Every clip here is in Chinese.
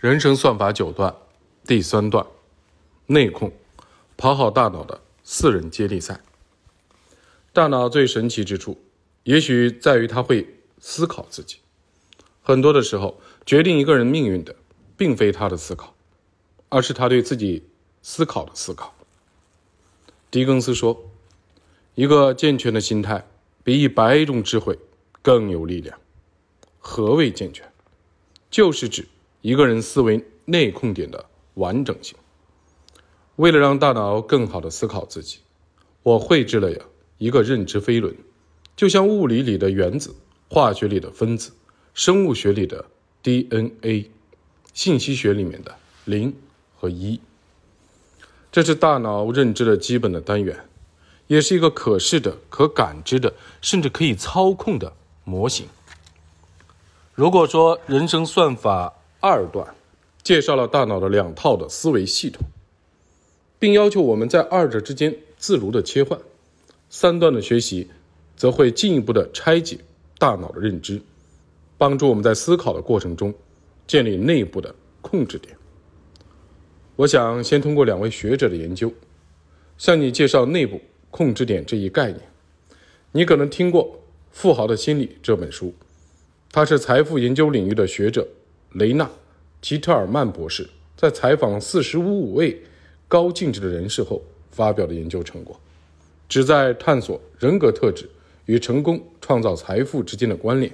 人生算法九段，第三段，内控，跑好大脑的四人接力赛。大脑最神奇之处，也许在于它会思考自己。很多的时候，决定一个人命运的，并非他的思考，而是他对自己思考的思考。狄更斯说：“一个健全的心态，比一百种智慧更有力量。”何谓健全？就是指。一个人思维内控点的完整性。为了让大脑更好的思考自己，我绘制了呀一个认知飞轮，就像物理里的原子、化学里的分子、生物学里的 DNA、信息学里面的零和一。这是大脑认知的基本的单元，也是一个可视的、可感知的，甚至可以操控的模型。如果说人生算法，二段介绍了大脑的两套的思维系统，并要求我们在二者之间自如的切换。三段的学习则会进一步的拆解大脑的认知，帮助我们在思考的过程中建立内部的控制点。我想先通过两位学者的研究，向你介绍内部控制点这一概念。你可能听过《富豪的心理》这本书，他是财富研究领域的学者。雷纳·吉特尔曼博士在采访四十五位高净值的人士后发表的研究成果，旨在探索人格特质与成功创造财富之间的关联。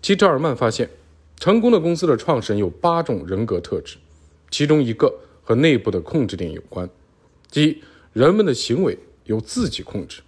吉特尔曼发现，成功的公司的创始人有八种人格特质，其中一个和内部的控制点有关，即人们的行为由自己控制。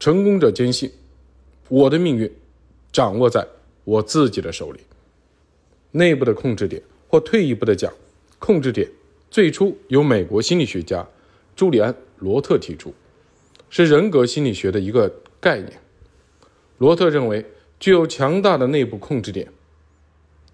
成功者坚信，我的命运掌握在我自己的手里。内部的控制点，或退一步的讲，控制点最初由美国心理学家朱利安·罗特提出，是人格心理学的一个概念。罗特认为，具有强大的内部控制点，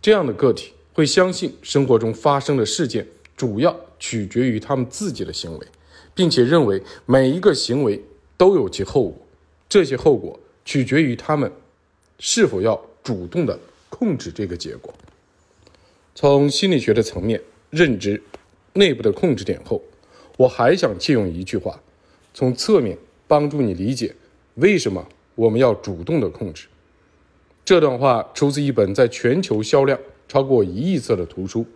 这样的个体会相信生活中发生的事件主要取决于他们自己的行为，并且认为每一个行为都有其后果，这些后果取决于他们是否要主动的控制这个结果。从心理学的层面认知内部的控制点后，我还想借用一句话，从侧面帮助你理解为什么我们要主动的控制。这段话出自一本在全球销量超过一亿册的图书《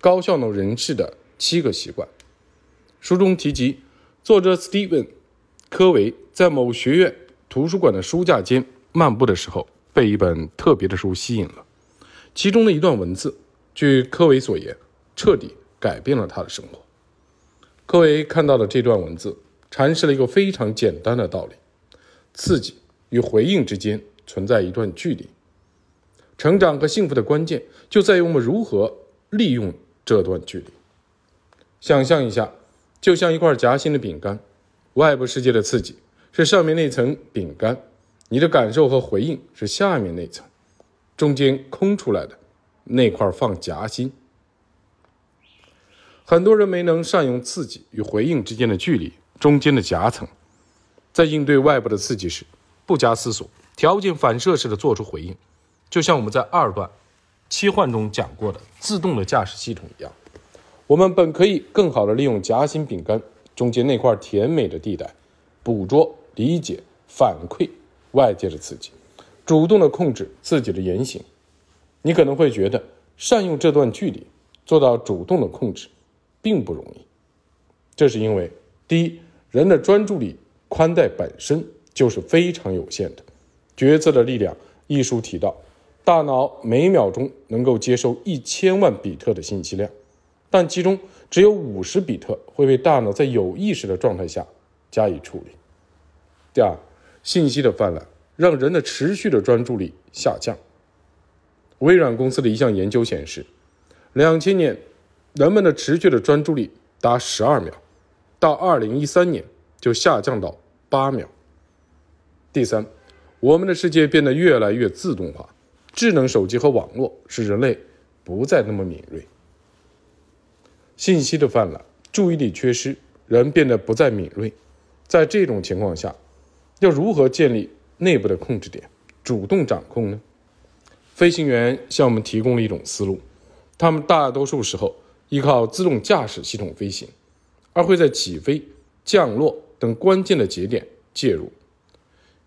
高效能人士的七个习惯》。书中提及，作者 Steven 科维在某学院图书馆的书架间漫步的时候，被一本特别的书吸引了，其中的一段文字。据科维所言，彻底改变了他的生活。科维看到了这段文字，阐释了一个非常简单的道理：刺激与回应之间存在一段距离。成长和幸福的关键就在于我们如何利用这段距离。想象一下，就像一块夹心的饼干，外部世界的刺激是上面那层饼干，你的感受和回应是下面那层，中间空出来的。那块放夹心，很多人没能善用刺激与回应之间的距离，中间的夹层，在应对外部的刺激时，不加思索，条件反射式的做出回应，就像我们在二段切换中讲过的自动的驾驶系统一样。我们本可以更好的利用夹心饼干中间那块甜美的地带，捕捉、理解、反馈外界的刺激，主动的控制自己的言行。你可能会觉得善用这段距离做到主动的控制，并不容易。这是因为，第一，人的专注力宽带本身就是非常有限的。决策的力量，一书提到，大脑每秒钟能够接收一千万比特的信息量，但其中只有五十比特会被大脑在有意识的状态下加以处理。第二，信息的泛滥让人的持续的专注力下降。微软公司的一项研究显示，两千年人们的持续的专注力达十二秒，到二零一三年就下降到八秒。第三，我们的世界变得越来越自动化，智能手机和网络使人类不再那么敏锐。信息的泛滥，注意力缺失，人变得不再敏锐。在这种情况下，要如何建立内部的控制点，主动掌控呢？飞行员向我们提供了一种思路，他们大多数时候依靠自动驾驶系统飞行，而会在起飞、降落等关键的节点介入。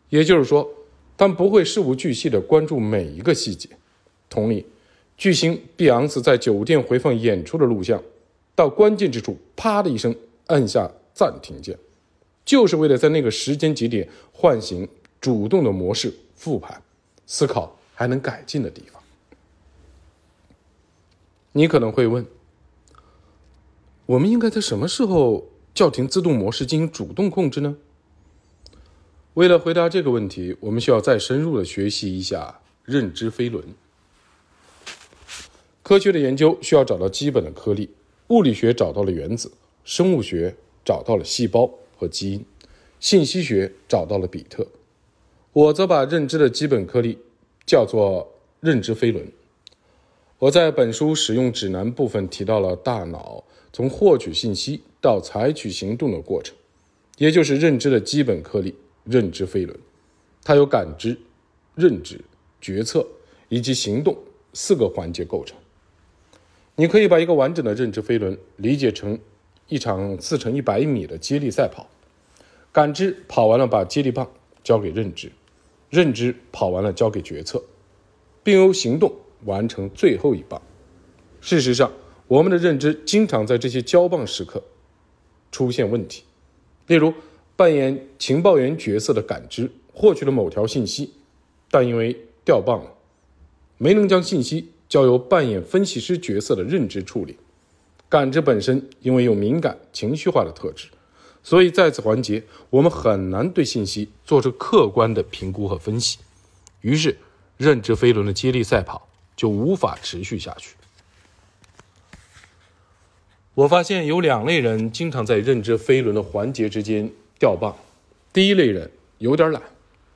也就是说，他们不会事无巨细地关注每一个细节。同理，巨星碧昂斯在酒店回放演出的录像，到关键之处，啪的一声按下暂停键，就是为了在那个时间节点唤醒主动的模式，复盘、思考还能改进的地方。你可能会问：我们应该在什么时候叫停自动模式进行主动控制呢？为了回答这个问题，我们需要再深入的学习一下认知飞轮。科学的研究需要找到基本的颗粒，物理学找到了原子，生物学找到了细胞和基因，信息学找到了比特。我则把认知的基本颗粒叫做认知飞轮。我在本书使用指南部分提到了大脑从获取信息到采取行动的过程，也就是认知的基本颗粒——认知飞轮。它由感知、认知、决策以及行动四个环节构成。你可以把一个完整的认知飞轮理解成一场四乘一百米的接力赛跑。感知跑完了，把接力棒交给认知；认知跑完了，交给决策，并由行动。完成最后一棒。事实上，我们的认知经常在这些交棒时刻出现问题。例如，扮演情报员角色的感知获取了某条信息，但因为掉棒了，没能将信息交由扮演分析师角色的认知处理。感知本身因为有敏感、情绪化的特质，所以在此环节我们很难对信息做出客观的评估和分析。于是，认知飞轮的接力赛跑。就无法持续下去。我发现有两类人经常在认知飞轮的环节之间掉棒。第一类人有点懒，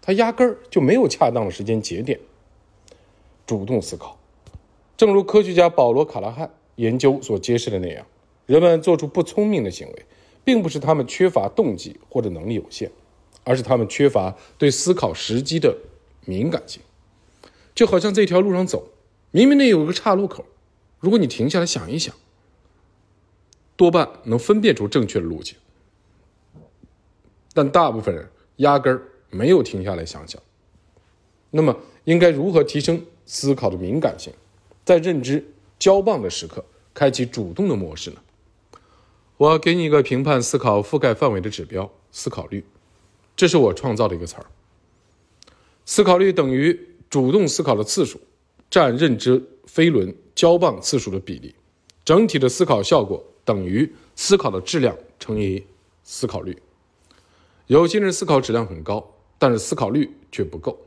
他压根儿就没有恰当的时间节点主动思考。正如科学家保罗·卡拉汉研究所揭示的那样，人们做出不聪明的行为，并不是他们缺乏动机或者能力有限，而是他们缺乏对思考时机的敏感性。就好像这条路上走。明明那有个岔路口，如果你停下来想一想，多半能分辨出正确的路径。但大部分人压根儿没有停下来想想。那么，应该如何提升思考的敏感性，在认知交棒的时刻开启主动的模式呢？我给你一个评判思考覆盖范围的指标——思考率。这是我创造的一个词儿。思考率等于主动思考的次数。占认知飞轮交棒次数的比例，整体的思考效果等于思考的质量乘以思考率。有些人思考质量很高，但是思考率却不够，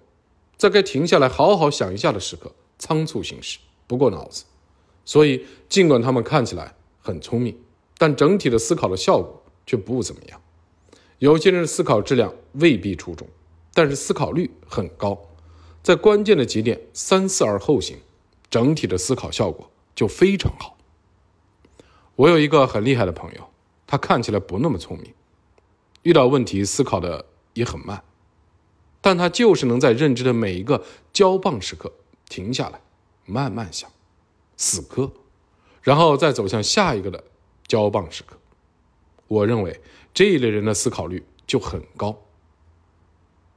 在该停下来好好想一下的时刻，仓促行事，不过脑子。所以，尽管他们看起来很聪明，但整体的思考的效果却不怎么样。有些人的思考质量未必出众，但是思考率很高。在关键的节点三思而后行，整体的思考效果就非常好。我有一个很厉害的朋友，他看起来不那么聪明，遇到问题思考的也很慢，但他就是能在认知的每一个交棒时刻停下来，慢慢想，死磕，然后再走向下一个的交棒时刻。我认为这一类人的思考率就很高。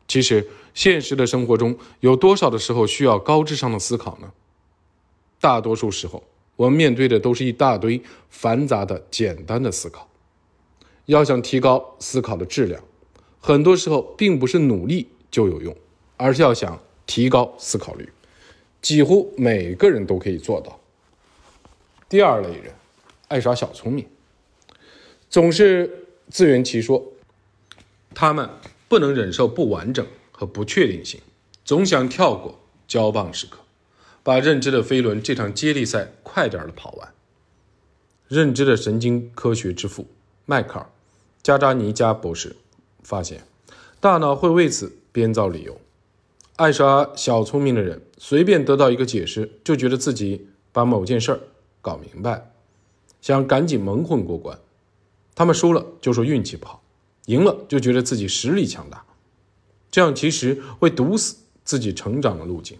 其实，现实的生活中有多少的时候需要高智商的思考呢？大多数时候，我们面对的都是一大堆繁杂的简单的思考。要想提高思考的质量，很多时候并不是努力就有用，而是要想提高思考率，几乎每个人都可以做到。第二类人，爱耍小聪明，总是自圆其说，他们。不能忍受不完整和不确定性，总想跳过交棒时刻，把认知的飞轮这场接力赛快点的跑完。认知的神经科学之父迈克尔·加扎尼加博士发现，大脑会为此编造理由。爱耍小聪明的人，随便得到一个解释，就觉得自己把某件事儿搞明白，想赶紧蒙混过关。他们输了就说运气不好。赢了就觉得自己实力强大，这样其实会堵死自己成长的路径。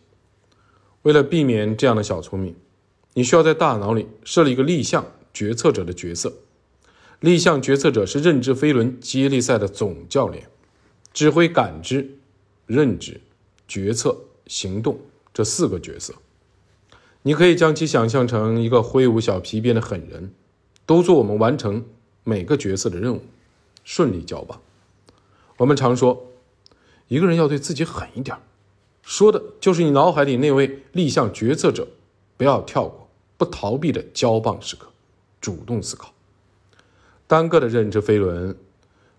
为了避免这样的小聪明，你需要在大脑里设立一个立项决策者的角色。立项决策者是认知飞轮接力赛的总教练，指挥感知、认知、决策、行动这四个角色。你可以将其想象成一个挥舞小皮鞭的狠人，督促我们完成每个角色的任务，顺利交棒。我们常说，一个人要对自己狠一点，说的就是你脑海里那位立项决策者，不要跳过、不逃避的交棒时刻，主动思考。单个的认知飞轮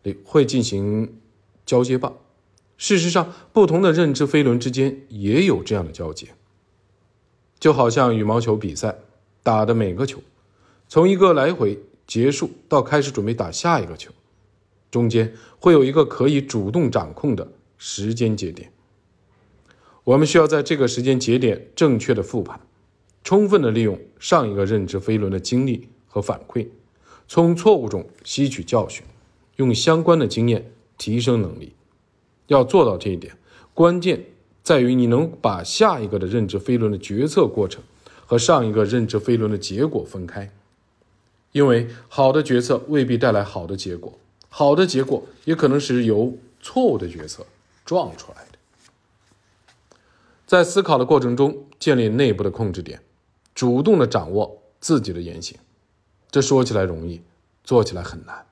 里会进行交接棒，事实上，不同的认知飞轮之间也有这样的交接。就好像羽毛球比赛打的每个球，从一个来回结束到开始准备打下一个球，中间会有一个可以主动掌控的时间节点。我们需要在这个时间节点正确的复盘，充分的利用上一个认知飞轮的经历和反馈，从错误中吸取教训，用相关的经验提升能力。要做到这一点，关键。在于你能把下一个的认知飞轮的决策过程和上一个认知飞轮的结果分开，因为好的决策未必带来好的结果，好的结果也可能是由错误的决策撞出来的。在思考的过程中，建立内部的控制点，主动的掌握自己的言行，这说起来容易，做起来很难。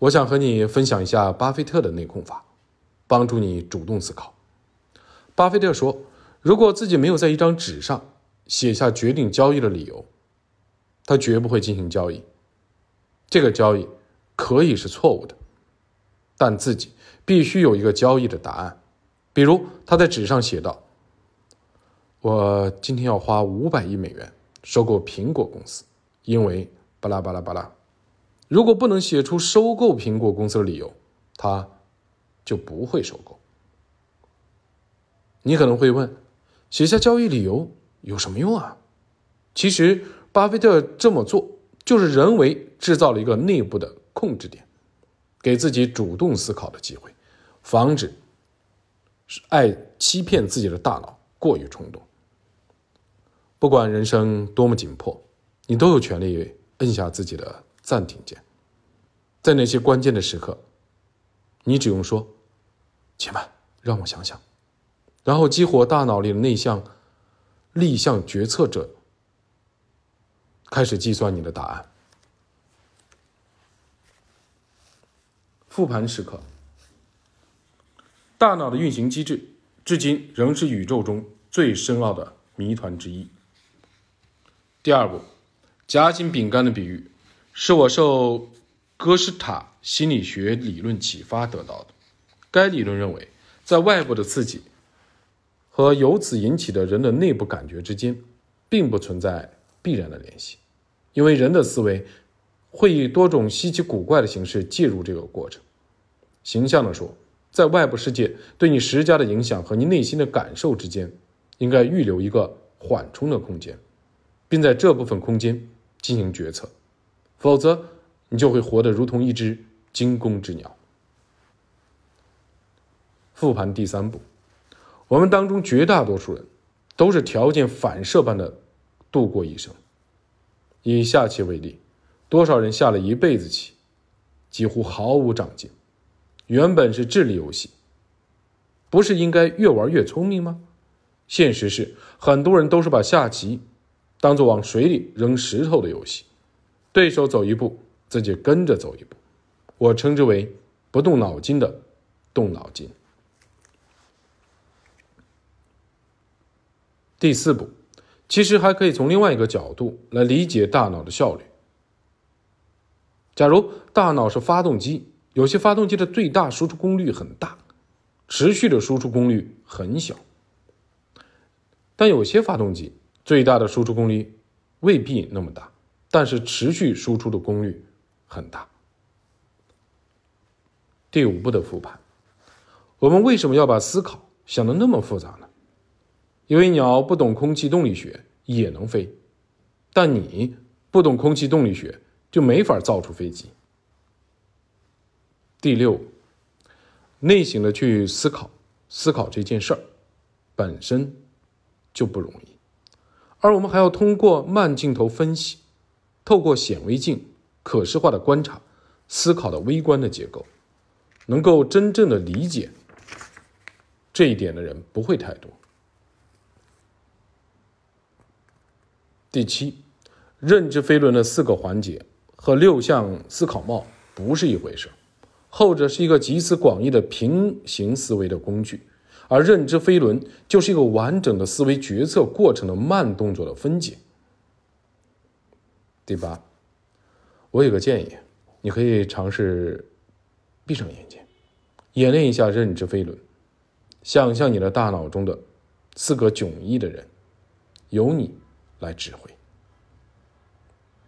我想和你分享一下巴菲特的内控法，帮助你主动思考。巴菲特说：“如果自己没有在一张纸上写下决定交易的理由，他绝不会进行交易。这个交易可以是错误的，但自己必须有一个交易的答案。比如他在纸上写道：‘我今天要花五百亿美元收购苹果公司，因为巴拉巴拉巴拉。’如果不能写出收购苹果公司的理由，他就不会收购。”你可能会问，写下交易理由有什么用啊？其实，巴菲特这么做就是人为制造了一个内部的控制点，给自己主动思考的机会，防止爱欺骗自己的大脑过于冲动。不管人生多么紧迫，你都有权利摁下自己的暂停键，在那些关键的时刻，你只用说：“且慢，让我想想。”然后激活大脑里的内向、立项决策者，开始计算你的答案。复盘时刻，大脑的运行机制至今仍是宇宙中最深奥的谜团之一。第二步，夹心饼干的比喻，是我受哥斯塔心理学理论启发得到的。该理论认为，在外部的刺激。和由此引起的人的内部感觉之间，并不存在必然的联系，因为人的思维会以多种稀奇古怪的形式介入这个过程。形象地说，在外部世界对你施加的影响和你内心的感受之间，应该预留一个缓冲的空间，并在这部分空间进行决策，否则你就会活得如同一只惊弓之鸟。复盘第三步。我们当中绝大多数人，都是条件反射般的度过一生。以下棋为例，多少人下了一辈子棋，几乎毫无长进。原本是智力游戏，不是应该越玩越聪明吗？现实是，很多人都是把下棋当做往水里扔石头的游戏，对手走一步，自己跟着走一步。我称之为不动脑筋的动脑筋。第四步，其实还可以从另外一个角度来理解大脑的效率。假如大脑是发动机，有些发动机的最大输出功率很大，持续的输出功率很小；但有些发动机最大的输出功率未必那么大，但是持续输出的功率很大。第五步的复盘，我们为什么要把思考想的那么复杂呢？因为鸟不懂空气动力学也能飞，但你不懂空气动力学就没法造出飞机。第六，内省的去思考，思考这件事儿本身就不容易，而我们还要通过慢镜头分析，透过显微镜可视化的观察，思考的微观的结构，能够真正的理解这一点的人不会太多。第七，认知飞轮的四个环节和六项思考帽不是一回事，后者是一个集思广益的平行思维的工具，而认知飞轮就是一个完整的思维决策过程的慢动作的分解。第八，我有个建议，你可以尝试闭上眼睛，演练一下认知飞轮，想象你的大脑中的四个迥异的人，有你。来指挥。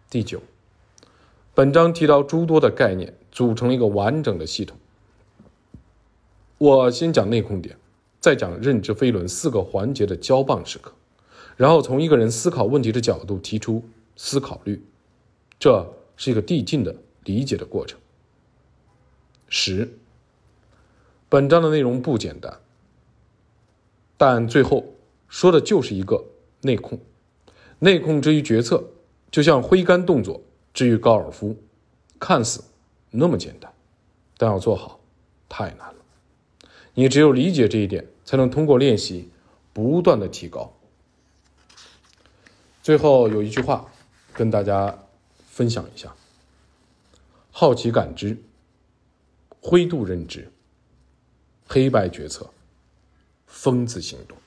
第九，本章提到诸多的概念，组成了一个完整的系统。我先讲内控点，再讲认知飞轮四个环节的交棒时刻，然后从一个人思考问题的角度提出思考率，这是一个递进的理解的过程。十，本章的内容不简单，但最后说的就是一个内控。内控之于决策，就像挥杆动作之于高尔夫，看似那么简单，但要做好太难了。你只有理解这一点，才能通过练习不断的提高。最后有一句话跟大家分享一下：好奇感知、灰度认知、黑白决策、疯子行动。